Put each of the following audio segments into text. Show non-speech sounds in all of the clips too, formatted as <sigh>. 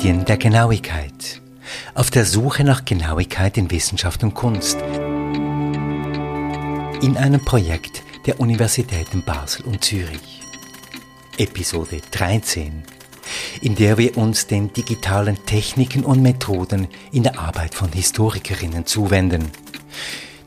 Medien der Genauigkeit. Auf der Suche nach Genauigkeit in Wissenschaft und Kunst. In einem Projekt der Universitäten Basel und Zürich. Episode 13, in der wir uns den digitalen Techniken und Methoden in der Arbeit von Historikerinnen zuwenden.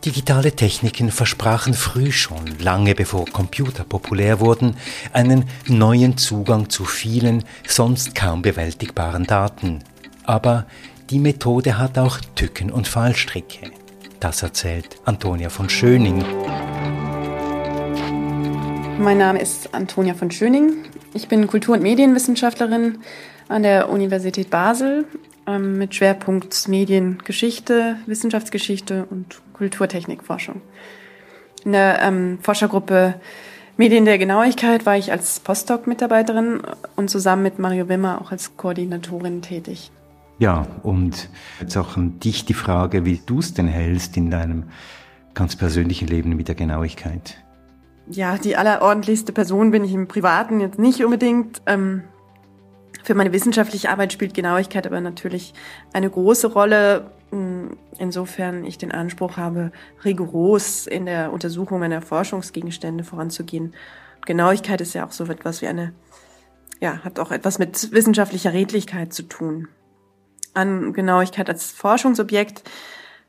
Digitale Techniken versprachen früh schon, lange bevor Computer populär wurden, einen neuen Zugang zu vielen sonst kaum bewältigbaren Daten. Aber die Methode hat auch Tücken und Fallstricke. Das erzählt Antonia von Schöning. Mein Name ist Antonia von Schöning. Ich bin Kultur- und Medienwissenschaftlerin an der Universität Basel ähm, mit Schwerpunkt Mediengeschichte, Wissenschaftsgeschichte und Kulturtechnikforschung. In der ähm, Forschergruppe Medien der Genauigkeit war ich als Postdoc-Mitarbeiterin und zusammen mit Mario Wimmer auch als Koordinatorin tätig. Ja, und jetzt auch an dich die Frage, wie du es denn hältst in deinem ganz persönlichen Leben mit der Genauigkeit. Ja, die allerordentlichste Person bin ich im Privaten jetzt nicht unbedingt. Ähm, für meine wissenschaftliche Arbeit spielt Genauigkeit aber natürlich eine große Rolle, insofern ich den Anspruch habe, rigoros in der Untersuchung meiner Forschungsgegenstände voranzugehen. Genauigkeit ist ja auch so etwas wie eine, ja, hat auch etwas mit wissenschaftlicher Redlichkeit zu tun. An Genauigkeit als Forschungsobjekt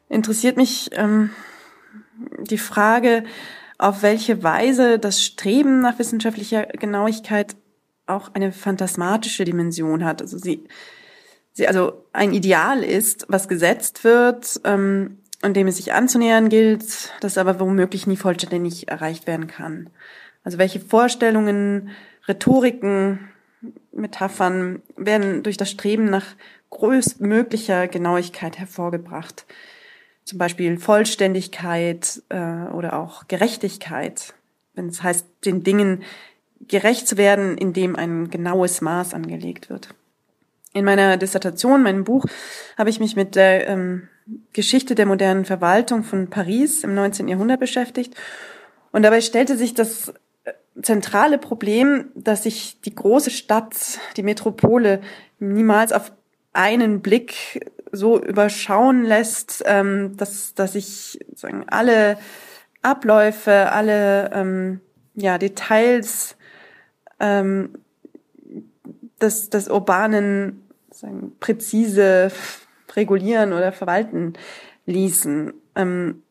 interessiert mich ähm, die Frage, auf welche Weise das Streben nach wissenschaftlicher Genauigkeit auch eine phantasmatische Dimension hat. Also sie, sie also ein Ideal ist, was gesetzt wird ähm, und dem es sich anzunähern gilt, das aber womöglich nie vollständig erreicht werden kann. Also welche Vorstellungen, Rhetoriken, Metaphern werden durch das Streben nach größtmöglicher Genauigkeit hervorgebracht. Zum Beispiel Vollständigkeit äh, oder auch Gerechtigkeit, wenn es heißt, den Dingen gerecht zu werden, indem ein genaues Maß angelegt wird. In meiner Dissertation, meinem Buch, habe ich mich mit der ähm, Geschichte der modernen Verwaltung von Paris im 19. Jahrhundert beschäftigt. Und dabei stellte sich das äh, zentrale Problem, dass sich die große Stadt, die Metropole, niemals auf einen Blick so überschauen lässt, ähm, dass, dass sich sagen, alle Abläufe, alle ähm, ja, Details ähm, des, des urbanen sagen, präzise regulieren oder verwalten ließen. Ähm,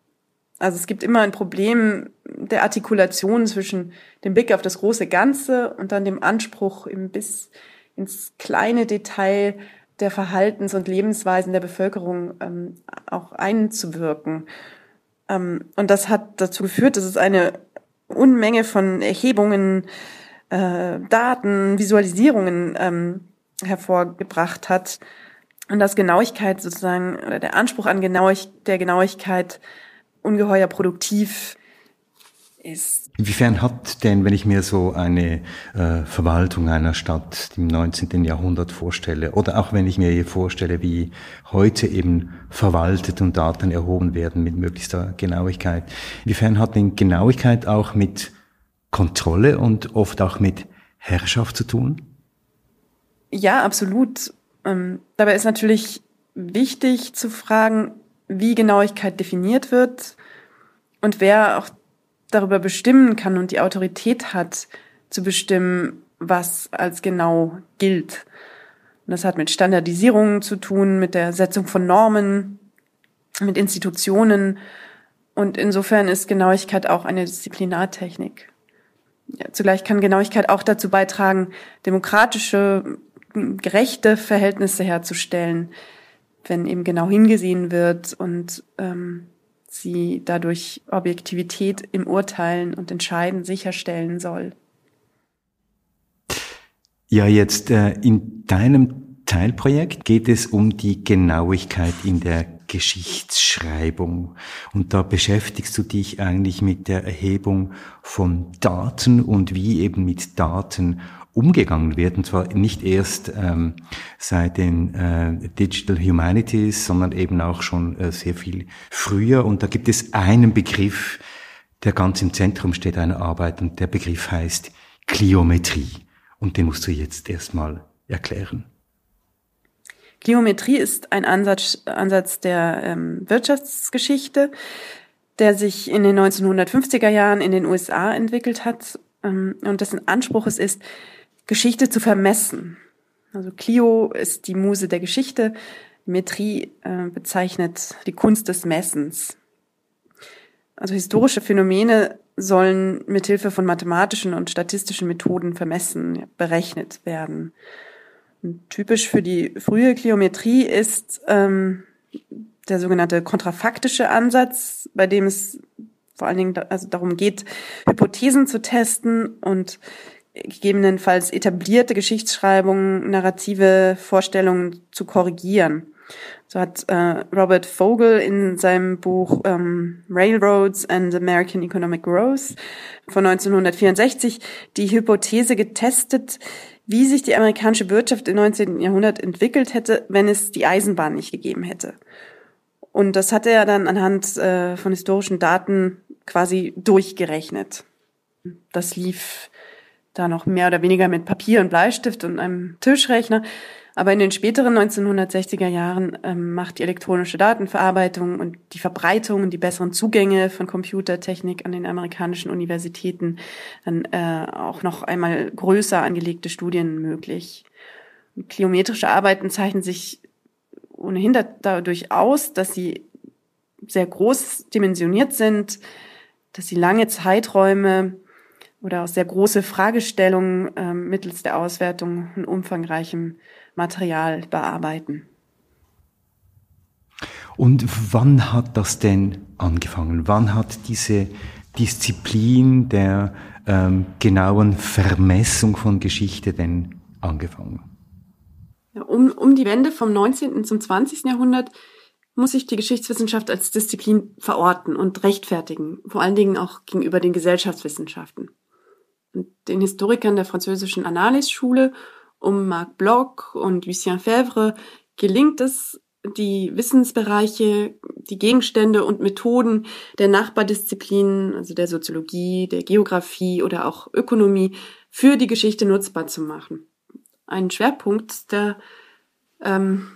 also es gibt immer ein Problem der Artikulation zwischen dem Blick auf das große Ganze und dann dem Anspruch, eben bis ins kleine Detail der Verhaltens- und Lebensweisen der Bevölkerung ähm, auch einzuwirken. Ähm, und das hat dazu geführt, dass es eine Unmenge von Erhebungen äh, Daten, Visualisierungen ähm, hervorgebracht hat und dass Genauigkeit sozusagen oder der Anspruch an Genauig der Genauigkeit ungeheuer produktiv ist. Inwiefern hat denn, wenn ich mir so eine äh, Verwaltung einer Stadt im 19. Jahrhundert vorstelle, oder auch wenn ich mir vorstelle, wie heute eben verwaltet und Daten erhoben werden mit möglichster Genauigkeit, inwiefern hat denn Genauigkeit auch mit Kontrolle und oft auch mit Herrschaft zu tun? Ja, absolut. Ähm, dabei ist natürlich wichtig zu fragen, wie Genauigkeit definiert wird und wer auch darüber bestimmen kann und die Autorität hat, zu bestimmen, was als genau gilt. Und das hat mit Standardisierungen zu tun, mit der Setzung von Normen, mit Institutionen. Und insofern ist Genauigkeit auch eine Disziplinartechnik. Ja, zugleich kann Genauigkeit auch dazu beitragen, demokratische, gerechte Verhältnisse herzustellen, wenn eben genau hingesehen wird und ähm, sie dadurch Objektivität im Urteilen und Entscheiden sicherstellen soll. Ja, jetzt äh, in deinem Teilprojekt geht es um die Genauigkeit in der Geschichtsschreibung. Und da beschäftigst du dich eigentlich mit der Erhebung von Daten und wie eben mit Daten umgegangen wird. Und zwar nicht erst ähm, seit den äh, Digital Humanities, sondern eben auch schon äh, sehr viel früher. Und da gibt es einen Begriff, der ganz im Zentrum steht einer Arbeit und der Begriff heißt Kliometrie. Und den musst du jetzt erstmal erklären. Geometrie ist ein Ansatz, Ansatz der ähm, Wirtschaftsgeschichte, der sich in den 1950er Jahren in den USA entwickelt hat ähm, und dessen Anspruch es ist, Geschichte zu vermessen. Also Clio ist die Muse der Geschichte, Metrie äh, bezeichnet die Kunst des Messens. Also historische Phänomene sollen mithilfe von mathematischen und statistischen Methoden vermessen, berechnet werden. Typisch für die frühe Kliometrie ist ähm, der sogenannte kontrafaktische Ansatz, bei dem es vor allen Dingen also darum geht, Hypothesen zu testen und gegebenenfalls etablierte Geschichtsschreibungen, narrative Vorstellungen zu korrigieren. So hat äh, Robert Vogel in seinem Buch ähm, Railroads and American Economic Growth von 1964 die Hypothese getestet, wie sich die amerikanische Wirtschaft im 19. Jahrhundert entwickelt hätte, wenn es die Eisenbahn nicht gegeben hätte. Und das hat er dann anhand äh, von historischen Daten quasi durchgerechnet. Das lief da noch mehr oder weniger mit Papier und Bleistift und einem Tischrechner. Aber in den späteren 1960er Jahren ähm, macht die elektronische Datenverarbeitung und die Verbreitung und die besseren Zugänge von Computertechnik an den amerikanischen Universitäten dann äh, auch noch einmal größer angelegte Studien möglich. Kliometrische Arbeiten zeichnen sich ohnehin dadurch aus, dass sie sehr groß dimensioniert sind, dass sie lange Zeiträume oder auch sehr große Fragestellungen äh, mittels der Auswertung von umfangreichem Material bearbeiten. Und wann hat das denn angefangen? Wann hat diese Disziplin der ähm, genauen Vermessung von Geschichte denn angefangen? Um, um die Wende vom 19. zum 20. Jahrhundert muss sich die Geschichtswissenschaft als Disziplin verorten und rechtfertigen, vor allen Dingen auch gegenüber den Gesellschaftswissenschaften. Und den Historikern der französischen Annales-Schule um Marc Bloch und Lucien Fèvre gelingt es, die Wissensbereiche, die Gegenstände und Methoden der Nachbardisziplinen, also der Soziologie, der Geografie oder auch Ökonomie, für die Geschichte nutzbar zu machen. Ein Schwerpunkt der ähm,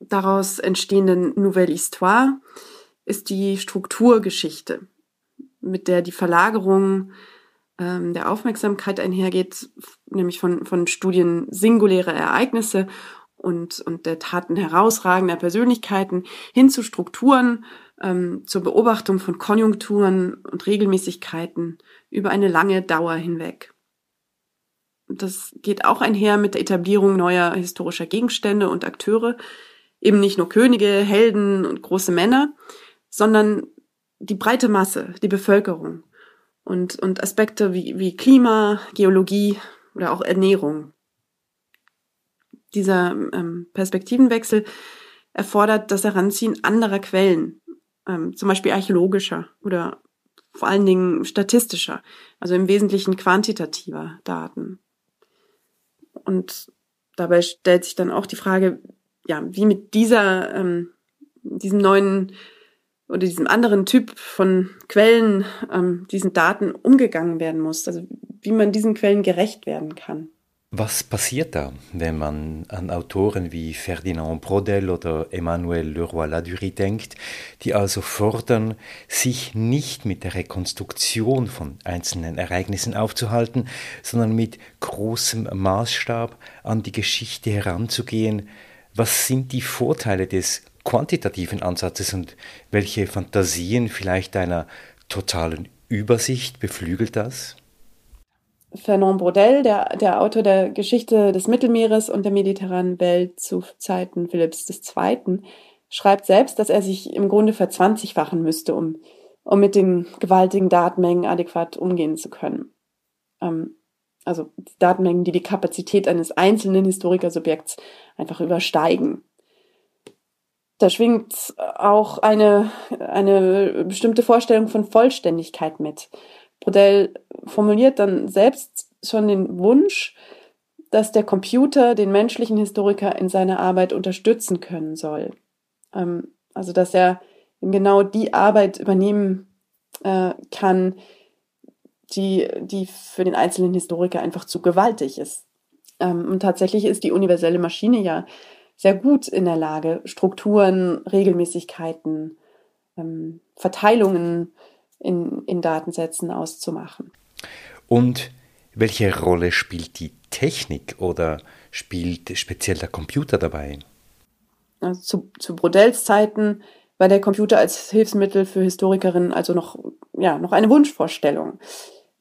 daraus entstehenden Nouvelle Histoire ist die Strukturgeschichte, mit der die Verlagerung ähm, der Aufmerksamkeit einhergeht, nämlich von, von Studien singulärer Ereignisse und, und der Taten herausragender Persönlichkeiten hin zu Strukturen, ähm, zur Beobachtung von Konjunkturen und Regelmäßigkeiten über eine lange Dauer hinweg. Das geht auch einher mit der Etablierung neuer historischer Gegenstände und Akteure, eben nicht nur Könige, Helden und große Männer, sondern die breite Masse, die Bevölkerung und, und Aspekte wie, wie Klima, Geologie oder auch Ernährung. Dieser ähm, Perspektivenwechsel erfordert das Heranziehen anderer Quellen, ähm, zum Beispiel archäologischer oder vor allen Dingen statistischer, also im Wesentlichen quantitativer Daten. Und dabei stellt sich dann auch die Frage, ja, wie mit dieser, ähm, diesem neuen oder diesem anderen Typ von Quellen, ähm, diesen Daten umgegangen werden muss, also wie man diesen Quellen gerecht werden kann. Was passiert da, wenn man an Autoren wie Ferdinand Brodel oder Emmanuel Leroy-Ladurie denkt, die also fordern, sich nicht mit der Rekonstruktion von einzelnen Ereignissen aufzuhalten, sondern mit großem Maßstab an die Geschichte heranzugehen? Was sind die Vorteile des quantitativen Ansatzes und welche Fantasien vielleicht einer totalen Übersicht beflügelt das? Fernand Brodel, der, der Autor der Geschichte des Mittelmeeres und der mediterranen Welt zu Zeiten Philipps II., schreibt selbst, dass er sich im Grunde verzwanzigfachen müsste, um, um mit den gewaltigen Datenmengen adäquat umgehen zu können. Ähm, also Datenmengen, die die Kapazität eines einzelnen Historikersubjekts einfach übersteigen da schwingt auch eine, eine bestimmte Vorstellung von Vollständigkeit mit. Brodell formuliert dann selbst schon den Wunsch, dass der Computer den menschlichen Historiker in seiner Arbeit unterstützen können soll. Ähm, also dass er genau die Arbeit übernehmen äh, kann, die, die für den einzelnen Historiker einfach zu gewaltig ist. Ähm, und tatsächlich ist die universelle Maschine ja sehr gut in der Lage, Strukturen, Regelmäßigkeiten, ähm, Verteilungen in, in Datensätzen auszumachen. Und welche Rolle spielt die Technik oder spielt speziell der Computer dabei? Also zu, zu Brodells Zeiten war der Computer als Hilfsmittel für Historikerinnen also noch, ja, noch eine Wunschvorstellung.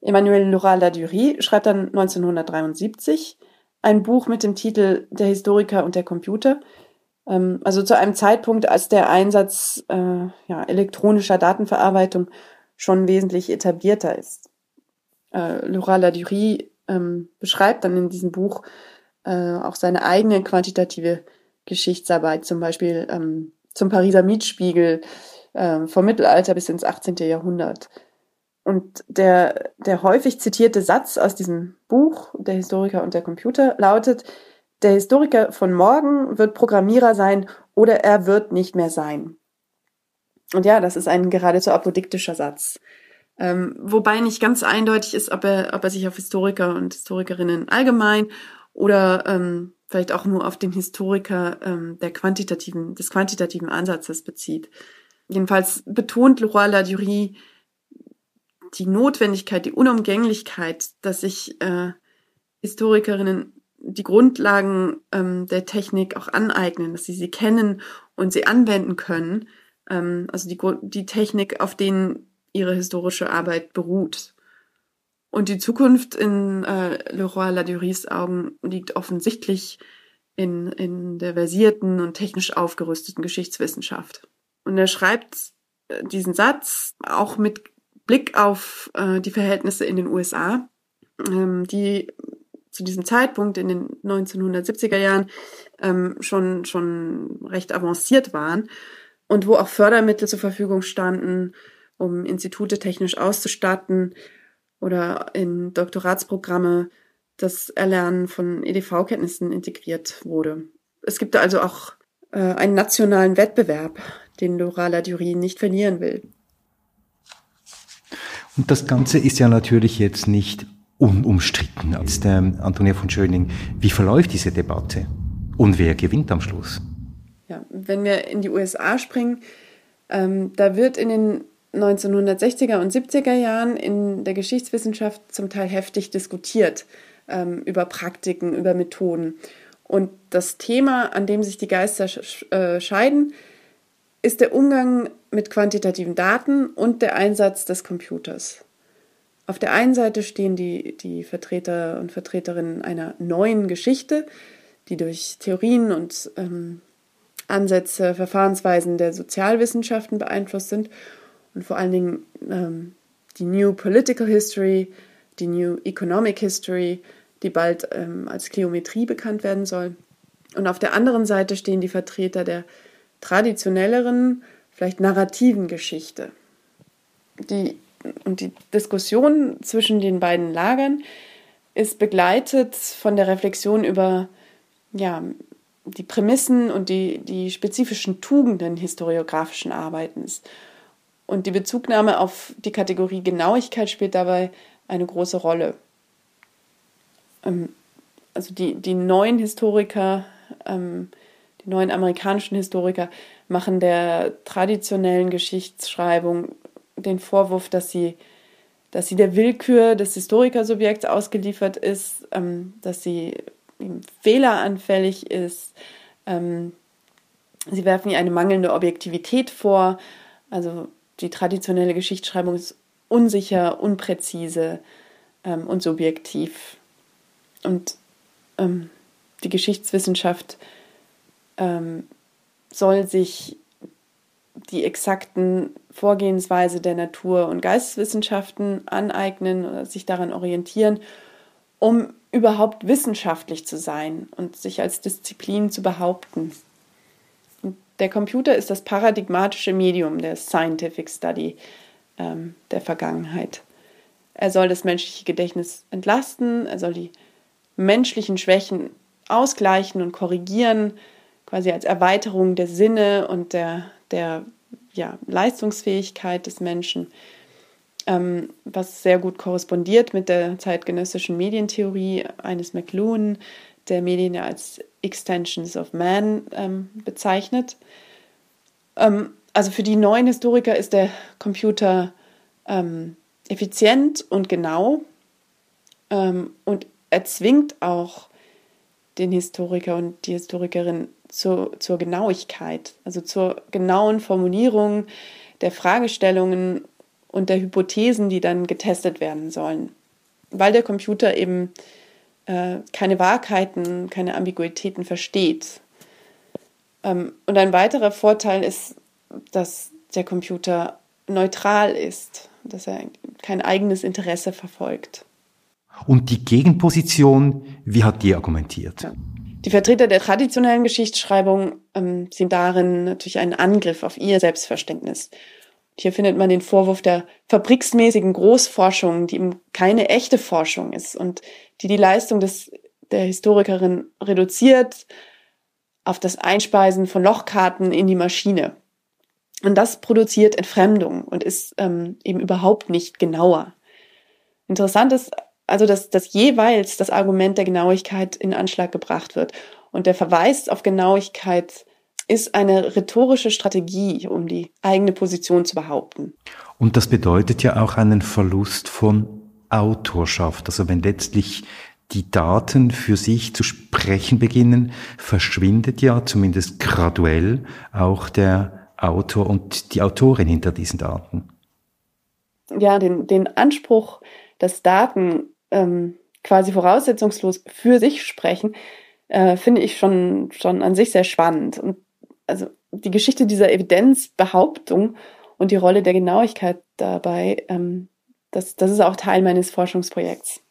Emmanuel Laurent-Ladurie schreibt dann 1973 ein Buch mit dem Titel Der Historiker und der Computer. Ähm, also zu einem Zeitpunkt, als der Einsatz äh, ja, elektronischer Datenverarbeitung schon wesentlich etablierter ist. Äh, Laurent Ladurie ähm, beschreibt dann in diesem Buch äh, auch seine eigene quantitative Geschichtsarbeit, zum Beispiel ähm, zum Pariser Mietspiegel äh, vom Mittelalter bis ins 18. Jahrhundert. Und der, der häufig zitierte Satz aus diesem Buch, Der Historiker und der Computer, lautet, der Historiker von morgen wird Programmierer sein oder er wird nicht mehr sein. Und ja, das ist ein geradezu apodiktischer Satz. Ähm, wobei nicht ganz eindeutig ist, ob er, ob er sich auf Historiker und Historikerinnen allgemein oder ähm, vielleicht auch nur auf den Historiker ähm, der quantitativen, des quantitativen Ansatzes bezieht. Jedenfalls betont Leroy Ladurie die Notwendigkeit, die Unumgänglichkeit, dass sich äh, Historikerinnen die Grundlagen ähm, der Technik auch aneignen, dass sie sie kennen und sie anwenden können. Ähm, also die, die Technik, auf denen ihre historische Arbeit beruht. Und die Zukunft in äh, Leroy Laduries Augen liegt offensichtlich in, in der versierten und technisch aufgerüsteten Geschichtswissenschaft. Und er schreibt äh, diesen Satz auch mit Blick auf äh, die Verhältnisse in den USA, ähm, die zu diesem Zeitpunkt in den 1970er Jahren ähm, schon, schon recht avanciert waren und wo auch Fördermittel zur Verfügung standen, um Institute technisch auszustatten oder in Doktoratsprogramme das Erlernen von EDV-Kenntnissen integriert wurde. Es gibt also auch äh, einen nationalen Wettbewerb, den Laura Ladurie nicht verlieren will. Und das Ganze ist ja natürlich jetzt nicht unumstritten. Jetzt, ähm, Antonia von Schöning, wie verläuft diese Debatte? Und wer gewinnt am Schluss? Ja, wenn wir in die USA springen, ähm, da wird in den 1960er und 70er Jahren in der Geschichtswissenschaft zum Teil heftig diskutiert ähm, über Praktiken, über Methoden. Und das Thema, an dem sich die Geister äh, scheiden, ist der Umgang mit quantitativen Daten und der Einsatz des Computers. Auf der einen Seite stehen die, die Vertreter und Vertreterinnen einer neuen Geschichte, die durch Theorien und ähm, Ansätze, Verfahrensweisen der Sozialwissenschaften beeinflusst sind und vor allen Dingen ähm, die New Political History, die New Economic History, die bald ähm, als Kleometrie bekannt werden soll. Und auf der anderen Seite stehen die Vertreter der traditionelleren, vielleicht narrativen Geschichte. Die, und die Diskussion zwischen den beiden Lagern ist begleitet von der Reflexion über ja, die Prämissen und die, die spezifischen Tugenden historiografischen Arbeitens. Und die Bezugnahme auf die Kategorie Genauigkeit spielt dabei eine große Rolle. Ähm, also die, die neuen Historiker ähm, neuen amerikanischen Historiker machen der traditionellen Geschichtsschreibung den Vorwurf, dass sie, dass sie der Willkür des Historikersubjekts ausgeliefert ist, ähm, dass sie fehleranfällig ist. Ähm, sie werfen ihr eine mangelnde Objektivität vor. Also die traditionelle Geschichtsschreibung ist unsicher, unpräzise ähm, und subjektiv. Und ähm, die Geschichtswissenschaft ähm, soll sich die exakten Vorgehensweise der Natur- und Geisteswissenschaften aneignen oder sich daran orientieren, um überhaupt wissenschaftlich zu sein und sich als Disziplin zu behaupten. Und der Computer ist das paradigmatische Medium der Scientific Study ähm, der Vergangenheit. Er soll das menschliche Gedächtnis entlasten, er soll die menschlichen Schwächen ausgleichen und korrigieren, quasi als Erweiterung der Sinne und der, der ja, Leistungsfähigkeit des Menschen, ähm, was sehr gut korrespondiert mit der zeitgenössischen Medientheorie eines McLuhan, der Medien ja als Extensions of Man ähm, bezeichnet. Ähm, also für die neuen Historiker ist der Computer ähm, effizient und genau ähm, und erzwingt auch den Historiker und die Historikerin zur, zur Genauigkeit, also zur genauen Formulierung der Fragestellungen und der Hypothesen, die dann getestet werden sollen. Weil der Computer eben äh, keine Wahrheiten, keine Ambiguitäten versteht. Ähm, und ein weiterer Vorteil ist, dass der Computer neutral ist, dass er kein eigenes Interesse verfolgt. Und die Gegenposition, wie hat die argumentiert? Die Vertreter der traditionellen Geschichtsschreibung ähm, sehen darin natürlich einen Angriff auf ihr Selbstverständnis. Hier findet man den Vorwurf der fabriksmäßigen Großforschung, die eben keine echte Forschung ist und die die Leistung des, der Historikerin reduziert auf das Einspeisen von Lochkarten in die Maschine. Und das produziert Entfremdung und ist ähm, eben überhaupt nicht genauer. Interessant ist also, dass, dass jeweils das Argument der Genauigkeit in Anschlag gebracht wird. Und der Verweis auf Genauigkeit ist eine rhetorische Strategie, um die eigene Position zu behaupten. Und das bedeutet ja auch einen Verlust von Autorschaft. Also wenn letztlich die Daten für sich zu sprechen beginnen, verschwindet ja zumindest graduell auch der Autor und die Autorin hinter diesen Daten. Ja, den, den Anspruch, dass Daten ähm, quasi voraussetzungslos für sich sprechen, äh, finde ich schon, schon an sich sehr spannend. Und also die Geschichte dieser Evidenzbehauptung und die Rolle der Genauigkeit dabei, ähm, das, das ist auch Teil meines Forschungsprojekts.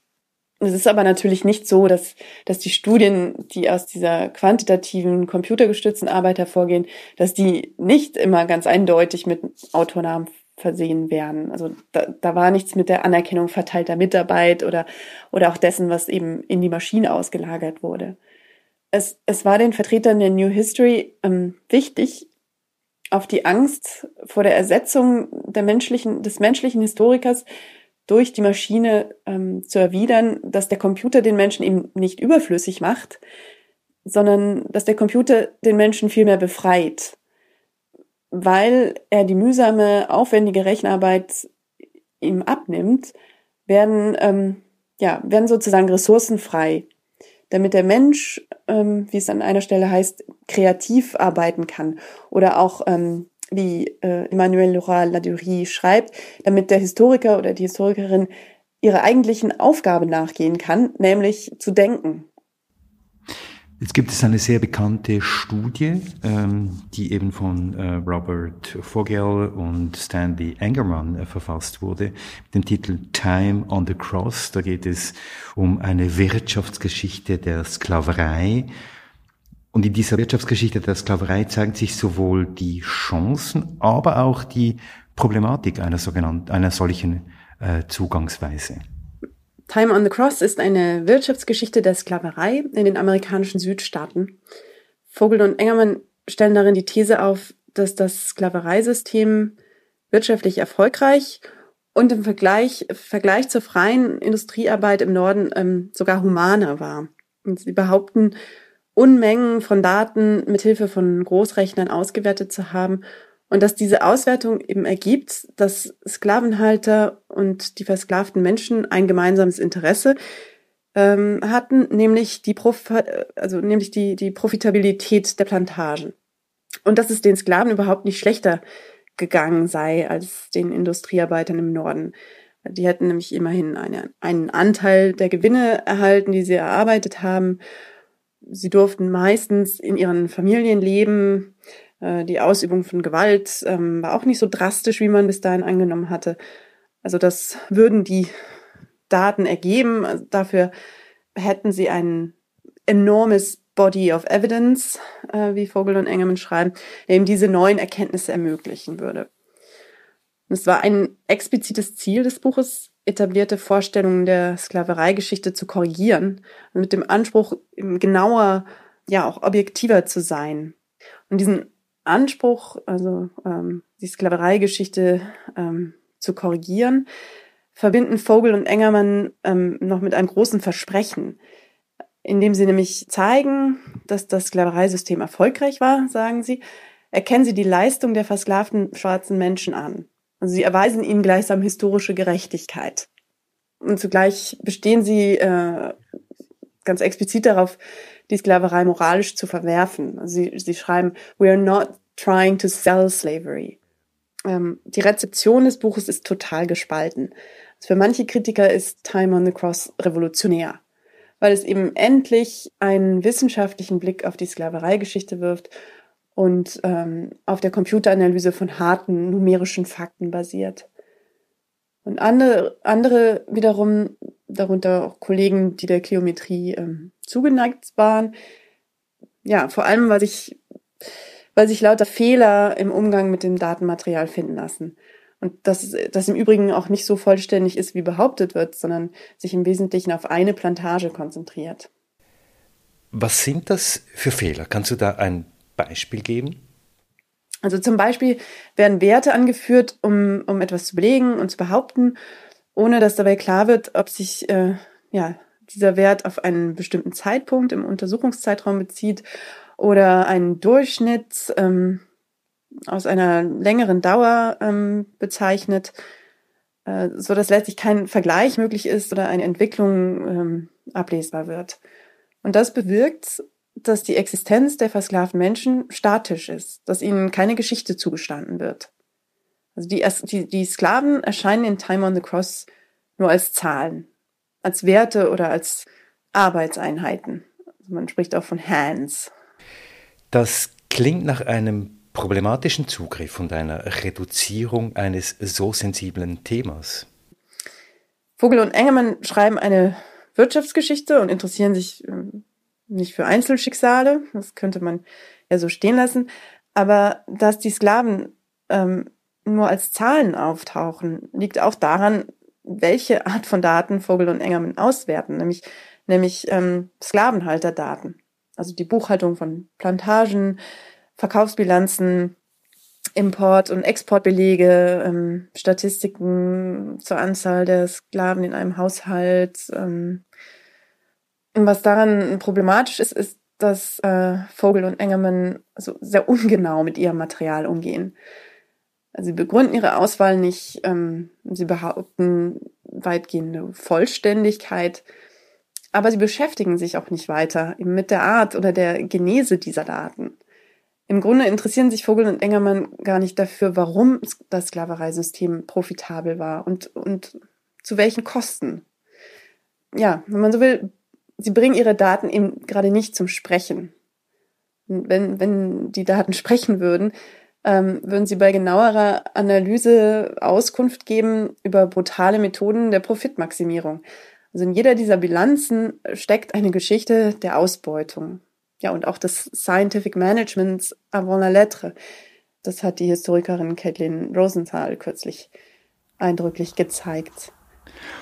Es ist aber natürlich nicht so, dass, dass die Studien, die aus dieser quantitativen, computergestützten Arbeit hervorgehen, dass die nicht immer ganz eindeutig mit Autornamen versehen werden. Also da, da war nichts mit der Anerkennung verteilter Mitarbeit oder, oder auch dessen, was eben in die Maschine ausgelagert wurde. Es, es war den Vertretern der New History ähm, wichtig, auf die Angst vor der Ersetzung der menschlichen, des menschlichen Historikers durch die Maschine ähm, zu erwidern, dass der Computer den Menschen eben nicht überflüssig macht, sondern dass der Computer den Menschen vielmehr befreit, weil er die mühsame, aufwendige Rechenarbeit ihm abnimmt, werden, ähm, ja, werden sozusagen Ressourcen frei, damit der Mensch, ähm, wie es an einer Stelle heißt, kreativ arbeiten kann oder auch ähm, wie äh, Emmanuel Laura Ladurie schreibt, damit der Historiker oder die Historikerin ihrer eigentlichen Aufgabe nachgehen kann, nämlich zu denken. Jetzt gibt es eine sehr bekannte Studie, ähm, die eben von äh, Robert Vogel und Stanley Engerman äh, verfasst wurde, mit dem Titel Time on the Cross. Da geht es um eine Wirtschaftsgeschichte der Sklaverei und in dieser Wirtschaftsgeschichte der Sklaverei zeigen sich sowohl die Chancen, aber auch die Problematik einer sogenannten, einer solchen äh, Zugangsweise. Time on the Cross ist eine Wirtschaftsgeschichte der Sklaverei in den amerikanischen Südstaaten. Vogel und Engermann stellen darin die These auf, dass das Sklavereisystem wirtschaftlich erfolgreich und im Vergleich, Vergleich zur freien Industriearbeit im Norden ähm, sogar humaner war. Und sie behaupten, Unmengen von Daten mithilfe von Großrechnern ausgewertet zu haben und dass diese Auswertung eben ergibt, dass Sklavenhalter und die versklavten Menschen ein gemeinsames Interesse ähm, hatten, nämlich die, Prof also nämlich die, die Profitabilität der Plantagen. Und dass es den Sklaven überhaupt nicht schlechter gegangen sei als den Industriearbeitern im Norden. Die hätten nämlich immerhin eine, einen Anteil der Gewinne erhalten, die sie erarbeitet haben Sie durften meistens in ihren Familien leben. Äh, die Ausübung von Gewalt ähm, war auch nicht so drastisch, wie man bis dahin angenommen hatte. Also das würden die Daten ergeben. Also dafür hätten sie ein enormes Body of Evidence, äh, wie Vogel und Engelmann schreiben, der eben diese neuen Erkenntnisse ermöglichen würde. es war ein explizites Ziel des Buches, etablierte Vorstellungen der Sklavereigeschichte zu korrigieren und mit dem Anspruch, genauer, ja auch objektiver zu sein. Und diesen Anspruch, also ähm, die Sklavereigeschichte ähm, zu korrigieren, verbinden Vogel und Engermann ähm, noch mit einem großen Versprechen. indem sie nämlich zeigen, dass das Sklavereisystem erfolgreich war, sagen sie, erkennen sie die Leistung der versklavten schwarzen Menschen an. Also sie erweisen ihnen gleichsam historische Gerechtigkeit. Und zugleich bestehen sie äh, ganz explizit darauf, die Sklaverei moralisch zu verwerfen. Also sie, sie schreiben, we are not trying to sell slavery. Ähm, die Rezeption des Buches ist total gespalten. Also für manche Kritiker ist Time on the Cross revolutionär, weil es eben endlich einen wissenschaftlichen Blick auf die Sklavereigeschichte wirft und ähm, auf der Computeranalyse von harten numerischen Fakten basiert. Und andere, andere wiederum, darunter auch Kollegen, die der Kleometrie ähm, zugeneigt waren, ja, vor allem, weil sich, weil sich lauter Fehler im Umgang mit dem Datenmaterial finden lassen. Und das, das im Übrigen auch nicht so vollständig ist, wie behauptet wird, sondern sich im Wesentlichen auf eine Plantage konzentriert. Was sind das für Fehler? Kannst du da ein Beispiel geben? Also zum Beispiel werden Werte angeführt, um, um etwas zu belegen und zu behaupten, ohne dass dabei klar wird, ob sich äh, ja, dieser Wert auf einen bestimmten Zeitpunkt im Untersuchungszeitraum bezieht oder einen Durchschnitt ähm, aus einer längeren Dauer ähm, bezeichnet, äh, so dass letztlich kein Vergleich möglich ist oder eine Entwicklung ähm, ablesbar wird. Und das bewirkt, dass die Existenz der versklavten Menschen statisch ist, dass ihnen keine Geschichte zugestanden wird. Also die, die, die Sklaven erscheinen in Time on the Cross nur als Zahlen, als Werte oder als Arbeitseinheiten. Also man spricht auch von Hands. Das klingt nach einem problematischen Zugriff und einer Reduzierung eines so sensiblen Themas. Vogel und Engelmann schreiben eine Wirtschaftsgeschichte und interessieren sich ähm, nicht für Einzelschicksale, das könnte man ja so stehen lassen, aber dass die Sklaven ähm, nur als Zahlen auftauchen, liegt auch daran, welche Art von Daten Vogel und Engermann auswerten, nämlich, nämlich ähm, Sklavenhalterdaten. Also die Buchhaltung von Plantagen, Verkaufsbilanzen, Import- und Exportbelege, ähm, Statistiken zur Anzahl der Sklaven in einem Haushalt, ähm, was daran problematisch ist, ist, dass äh, Vogel und Engermann so sehr ungenau mit ihrem Material umgehen. Also sie begründen ihre Auswahl nicht, ähm, sie behaupten weitgehende Vollständigkeit, aber sie beschäftigen sich auch nicht weiter mit der Art oder der Genese dieser Daten. Im Grunde interessieren sich Vogel und Engermann gar nicht dafür, warum das Sklavereisystem profitabel war und, und zu welchen Kosten. Ja, wenn man so will, sie bringen ihre Daten eben gerade nicht zum Sprechen. Wenn, wenn die Daten <laughs> sprechen würden, ähm, würden sie bei genauerer Analyse Auskunft geben über brutale Methoden der Profitmaximierung. Also in jeder dieser Bilanzen steckt eine Geschichte der Ausbeutung. Ja, und auch des Scientific Managements avant la lettre. Das hat die Historikerin Caitlin Rosenthal kürzlich eindrücklich gezeigt.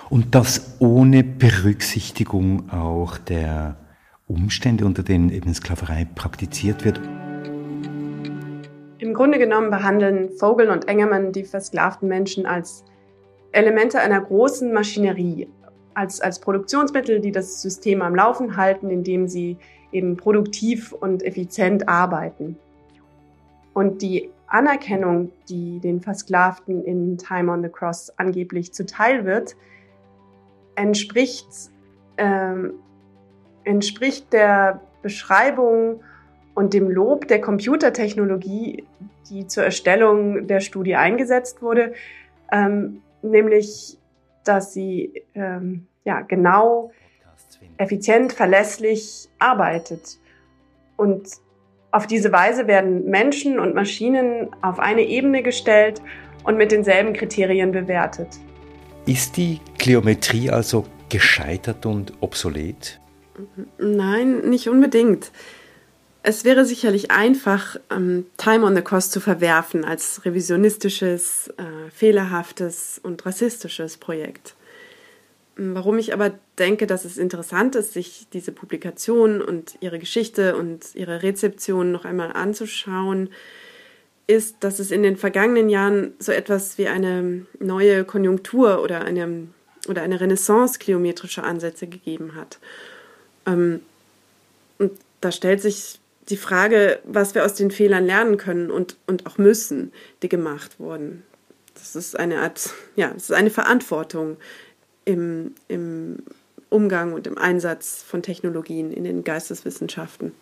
Und das ohne Berücksichtigung auch der Umstände, unter denen eben Sklaverei praktiziert wird. Im Grunde genommen behandeln Vogel und Engermann die versklavten Menschen als Elemente einer großen Maschinerie, als, als Produktionsmittel, die das System am Laufen halten, indem sie eben produktiv und effizient arbeiten. Und die Anerkennung, die den Versklavten in Time on the Cross angeblich zuteil wird, entspricht, ähm, entspricht der Beschreibung und dem Lob der Computertechnologie, die zur Erstellung der Studie eingesetzt wurde, ähm, nämlich, dass sie ähm, ja, genau, effizient, verlässlich arbeitet. Und auf diese Weise werden Menschen und Maschinen auf eine Ebene gestellt und mit denselben Kriterien bewertet. Ist die Kleometrie also gescheitert und obsolet? Nein, nicht unbedingt. Es wäre sicherlich einfach, ähm, Time on the Cost zu verwerfen als revisionistisches, äh, fehlerhaftes und rassistisches Projekt. Warum ich aber denke, dass es interessant ist, sich diese Publikation und ihre Geschichte und ihre Rezeption noch einmal anzuschauen, ist, dass es in den vergangenen Jahren so etwas wie eine neue Konjunktur oder eine, oder eine Renaissance kilometrischer Ansätze gegeben hat. Ähm, und da stellt sich die Frage, was wir aus den Fehlern lernen können und, und auch müssen, die gemacht wurden. Das ist eine Art, ja, das ist eine Verantwortung im, im Umgang und im Einsatz von Technologien in den Geisteswissenschaften.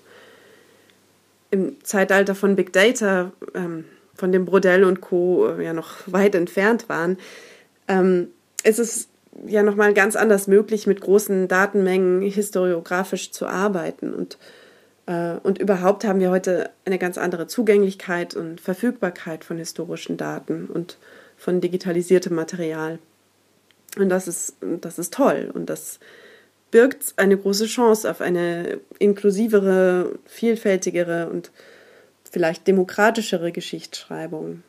Im Zeitalter von Big Data, ähm, von dem Brodell und Co. Äh, ja noch <laughs> weit entfernt waren, ähm, ist es ja nochmal ganz anders möglich, mit großen Datenmengen historiografisch zu arbeiten und äh, und überhaupt haben wir heute eine ganz andere Zugänglichkeit und Verfügbarkeit von historischen Daten und von digitalisiertem Material. Und das ist, das ist toll und das birgt eine große Chance auf eine inklusivere, vielfältigere und vielleicht demokratischere Geschichtsschreibung.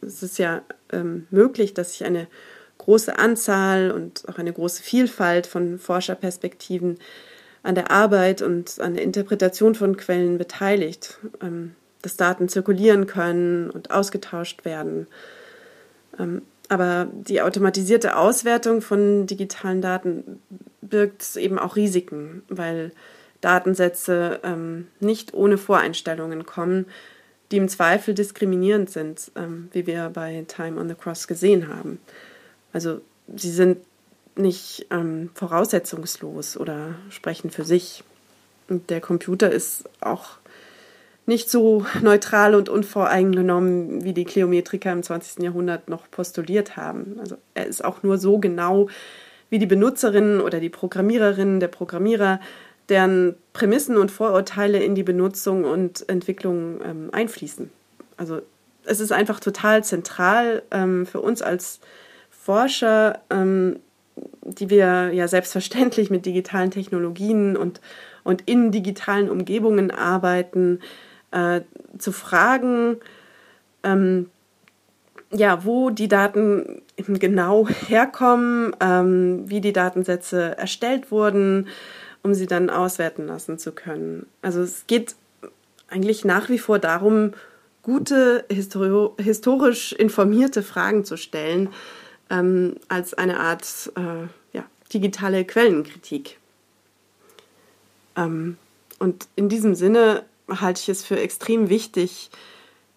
Es ist ja ähm, möglich, dass sich eine große Anzahl und auch eine große Vielfalt von Forscherperspektiven an der Arbeit und an der Interpretation von Quellen beteiligt, ähm, dass Daten zirkulieren können und ausgetauscht werden. Ähm, aber die automatisierte Auswertung von digitalen Daten birgt eben auch Risiken, weil Datensätze ähm, nicht ohne Voreinstellungen kommen, die im Zweifel diskriminierend sind, ähm, wie wir bei Time on the Cross gesehen haben. Also sie sind nicht ähm, voraussetzungslos oder sprechen für sich. Und der Computer ist auch nicht so neutral und unvoreingenommen, wie die Kleometriker im 20. Jahrhundert noch postuliert haben. Also er ist auch nur so genau, wie die Benutzerin oder die Programmiererin, der Programmierer, deren Prämissen und Vorurteile in die Benutzung und Entwicklung ähm, einfließen. Also es ist einfach total zentral ähm, für uns als Forscher, ähm, die wir ja selbstverständlich mit digitalen Technologien und, und in digitalen Umgebungen arbeiten, äh, zu fragen, ähm, ja, wo die Daten genau herkommen, ähm, wie die Datensätze erstellt wurden, um sie dann auswerten lassen zu können. Also es geht eigentlich nach wie vor darum, gute, historisch informierte Fragen zu stellen, ähm, als eine Art äh, ja, digitale Quellenkritik. Ähm, und in diesem Sinne halte ich es für extrem wichtig,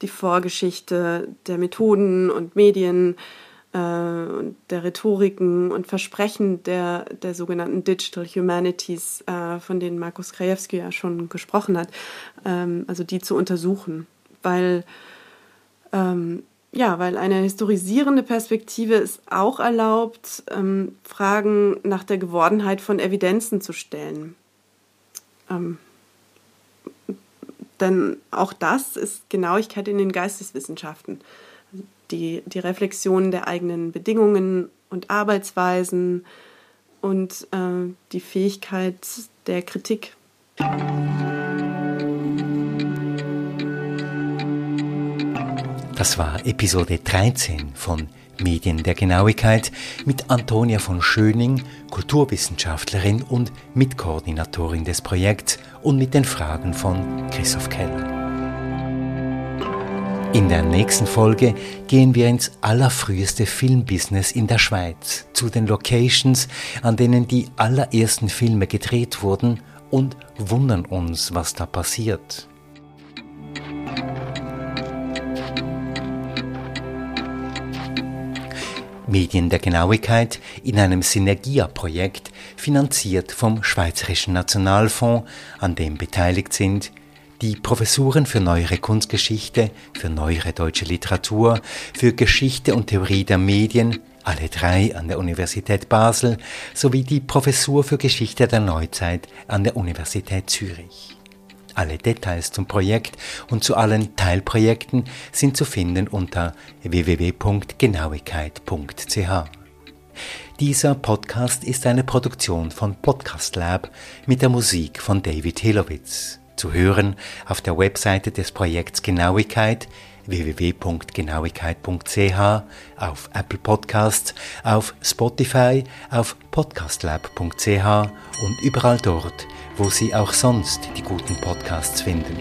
die Vorgeschichte der Methoden und Medien äh, und der Rhetoriken und Versprechen der, der sogenannten Digital Humanities, äh, von denen Markus Krajewski ja schon gesprochen hat, ähm, also die zu untersuchen. Weil ähm, ja, weil eine historisierende Perspektive es auch erlaubt, ähm, Fragen nach der Gewordenheit von Evidenzen zu stellen. Denn auch das ist Genauigkeit in den Geisteswissenschaften. Die, die Reflexion der eigenen Bedingungen und Arbeitsweisen und äh, die Fähigkeit der Kritik. Das war Episode 13 von Medien der Genauigkeit mit Antonia von Schöning, Kulturwissenschaftlerin und Mitkoordinatorin des Projekts und mit den Fragen von Christoph Keller. In der nächsten Folge gehen wir ins allerfrüheste Filmbusiness in der Schweiz, zu den Locations, an denen die allerersten Filme gedreht wurden und wundern uns, was da passiert. Medien der Genauigkeit in einem Synergia-Projekt, finanziert vom Schweizerischen Nationalfonds, an dem beteiligt sind die Professuren für neuere Kunstgeschichte, für neuere deutsche Literatur, für Geschichte und Theorie der Medien, alle drei an der Universität Basel, sowie die Professur für Geschichte der Neuzeit an der Universität Zürich. Alle Details zum Projekt und zu allen Teilprojekten sind zu finden unter www.genauigkeit.ch. Dieser Podcast ist eine Produktion von Podcast Lab mit der Musik von David Hilowitz. Zu hören auf der Webseite des Projekts Genauigkeit www.genauigkeit.ch, auf Apple Podcasts, auf Spotify, auf podcastlab.ch und überall dort, wo Sie auch sonst die guten Podcasts finden.